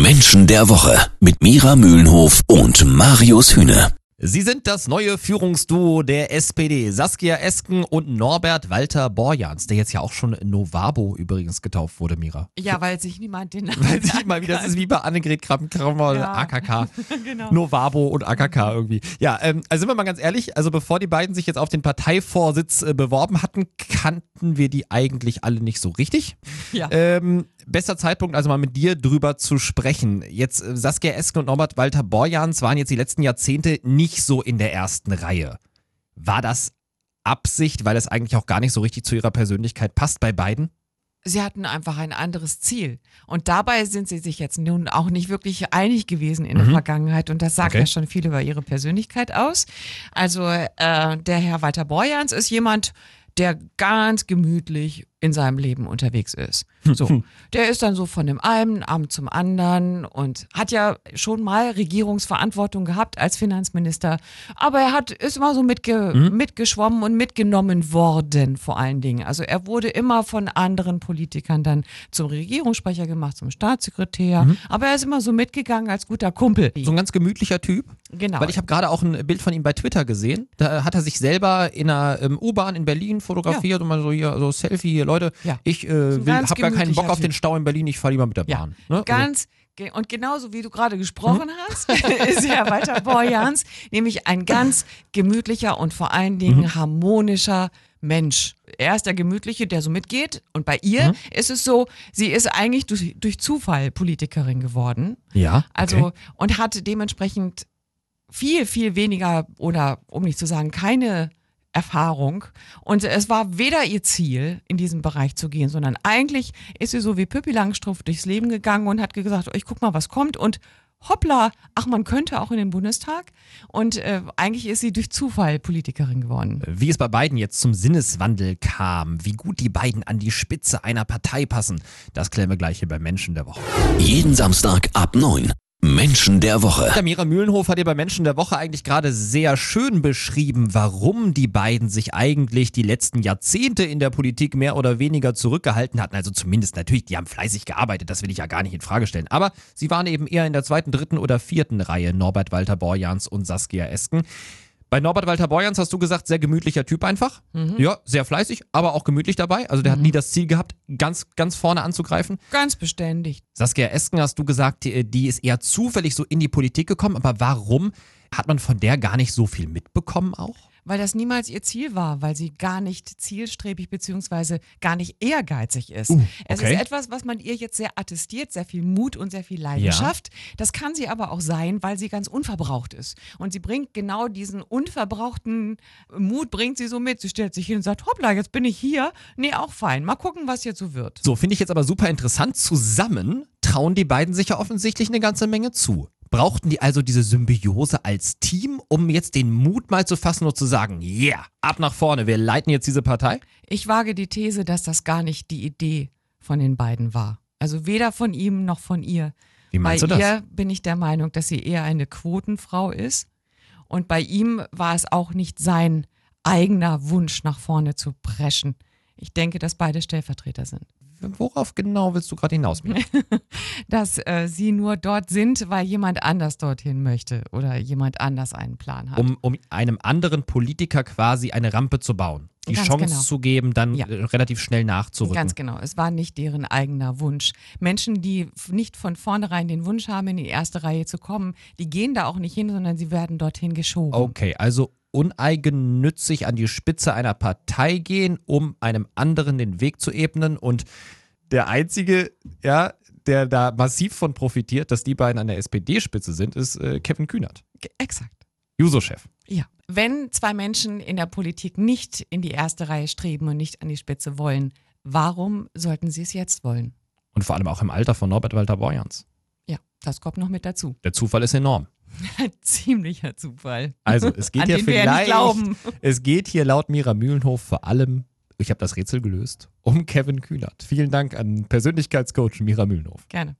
Menschen der Woche mit Mira Mühlenhof und Marius Hühne. Sie sind das neue Führungsduo der SPD. Saskia Esken und Norbert Walter Borjans, der jetzt ja auch schon Novabo übrigens getauft wurde, Mira. Ja, weil sich niemand den Namen Weil sich mal wieder, das kann. ist wie bei Annegret Kramp-Karrenbauer, Ja. AKK. Genau. Novabo und AKK irgendwie. Ja, ähm, also sind wir mal ganz ehrlich, also bevor die beiden sich jetzt auf den Parteivorsitz äh, beworben hatten, kannten wir die eigentlich alle nicht so richtig. Ja. Ähm, bester Zeitpunkt, also mal mit dir drüber zu sprechen. Jetzt äh, Saskia Esken und Norbert Walter Borjans waren jetzt die letzten Jahrzehnte nicht so in der ersten Reihe. War das Absicht, weil es eigentlich auch gar nicht so richtig zu ihrer Persönlichkeit passt bei beiden? Sie hatten einfach ein anderes Ziel. Und dabei sind sie sich jetzt nun auch nicht wirklich einig gewesen in der Vergangenheit. Und das sagt Mhm. Okay. ja schon viel über ihre Persönlichkeit aus. Also äh, der Herr Walter Borjans ist jemand, der ganz gemütlich in seinem Leben unterwegs ist. So, der ist dann so von dem einen Amt zum anderen und hat ja schon mal Regierungsverantwortung gehabt als Finanzminister, aber er hat ist immer so mitge mitgeschwommen und mitgenommen worden vor allen Dingen. Also er wurde immer von anderen Politikern dann zum Regierungssprecher gemacht, zum Staatssekretär, aber er ist immer so mitgegangen als guter Kumpel. So ein ganz gemütlicher Typ. Genau. Weil ich habe gerade auch ein Bild von ihm bei Twitter gesehen. Da hat er sich selber in einer ähm, U-Bahn in Berlin fotografiert und mal so hier so Selfie hier Leute. Ja. Ich äh, will, hab gar keinen Bock auf den. Stau in Berlin. Ich fahre lieber mit der Ja, Bahn. Ne? Also, ganz und genauso wie du gerade gesprochen hast, ist Herr Walter Borjans nämlich ein ganz gemütlicher und vor allen Dingen harmonischer Mensch. Er ist der Gemütliche, der so mitgeht. Und bei ihr ist es so, sie ist eigentlich durch, durch Zufall Politikerin geworden. ja. Also okay. und hat dementsprechend viel, viel weniger oder um nicht zu sagen, keine Erfahrung. Und es war weder ihr Ziel, in diesen Bereich zu gehen, sondern eigentlich ist sie so wie Pippi Langstrumpf durchs Leben gegangen und hat gesagt, ich guck mal, was kommt und hoppla, ach, man könnte auch in den Bundestag. Und äh, eigentlich ist sie durch Zufall Politikerin geworden. Wie es bei beiden jetzt zum Sinneswandel kam, wie gut die beiden an die Spitze einer Partei passen, das klären wir gleich hier bei Menschen der Woche. Jeden Samstag ab 9. Menschen der Woche. Ja, Mira Mühlenhof hat ja bei Menschen der Woche eigentlich gerade sehr schön beschrieben, warum die beiden sich eigentlich die letzten Jahrzehnte in der Politik mehr oder weniger zurückgehalten hatten. Also zumindest natürlich, die haben fleißig gearbeitet, das will ich ja gar nicht in Frage stellen. Aber sie waren eben eher in der zweiten, dritten oder vierten Reihe, Norbert Walter Borjans und Saskia Esken. Bei Norbert Walter Borjans hast du gesagt, sehr gemütlicher Typ einfach. Ja, sehr fleißig, aber auch gemütlich dabei. Also der hat nie das Ziel gehabt, ganz, ganz vorne anzugreifen. Ganz beständig. Saskia Esken hast du gesagt, die, die ist eher zufällig so in die Politik gekommen, aber warum hat man von der gar nicht so viel mitbekommen auch? Weil das niemals ihr Ziel war, weil sie gar nicht zielstrebig beziehungsweise gar nicht ehrgeizig ist. Uh, Es okay. ist etwas, was man ihr jetzt sehr attestiert, sehr viel Mut und sehr viel Leidenschaft. Das kann sie aber auch sein, weil sie ganz unverbraucht ist. Und sie bringt genau diesen unverbrauchten Mut, bringt sie so mit. Sie stellt sich hin und sagt, hoppla, jetzt bin ich hier. Nee, auch fein. Mal gucken, was jetzt so wird. So, finde ich jetzt aber super interessant. Zusammen trauen die beiden sich ja offensichtlich eine ganze Menge zu. Brauchten die also diese Symbiose als Team, um jetzt den Mut mal zu fassen und zu sagen, yeah, ab nach vorne, wir leiten jetzt diese Partei? Ich wage die These, dass das gar nicht die Idee von den beiden war. Also weder von ihm noch von ihr. Wie meinst bei du das? ihr bin ich der Meinung, dass sie eher eine Quotenfrau ist. Und bei ihm war es auch nicht sein eigener Wunsch, nach vorne zu preschen. Ich denke, dass beide Stellvertreter sind. Worauf genau willst du gerade hinaus? Mira? Dass äh, sie nur dort sind, weil jemand anders dorthin möchte oder jemand anders einen Plan hat. um, um einem anderen Politiker quasi eine Rampe zu bauen. Die Ganz Chance genau. zu geben, dann Ja. äh, relativ schnell nachzurücken. Ganz genau. Es war nicht deren eigener Wunsch. Menschen, die nicht von vornherein den Wunsch haben, in die erste Reihe zu kommen, die gehen da auch nicht hin, sondern sie werden dorthin geschoben. Okay, also uneigennützig an die Spitze einer Partei gehen, um einem anderen den Weg zu ebnen und der einzige, ja, der da massiv von profitiert, dass die beiden an der SPD-Spitze sind, ist äh, Kevin Kühnert, Exakt. Juso-Chef. Ja. Wenn zwei Menschen in der Politik nicht in die erste Reihe streben und nicht an die Spitze wollen, warum sollten sie es jetzt wollen? Und vor allem auch im Alter von Norbert Walter Borjans. Ja, das kommt noch mit dazu. Der Zufall ist enorm. Ziemlicher Zufall. Also es geht ja ja vielleicht, glauben. es geht hier laut Mira Mühlenhof vor allem, ich habe das Rätsel gelöst, um Kevin Kühnert. Vielen Dank an Persönlichkeitscoach Mira Mühlenhof. Gerne.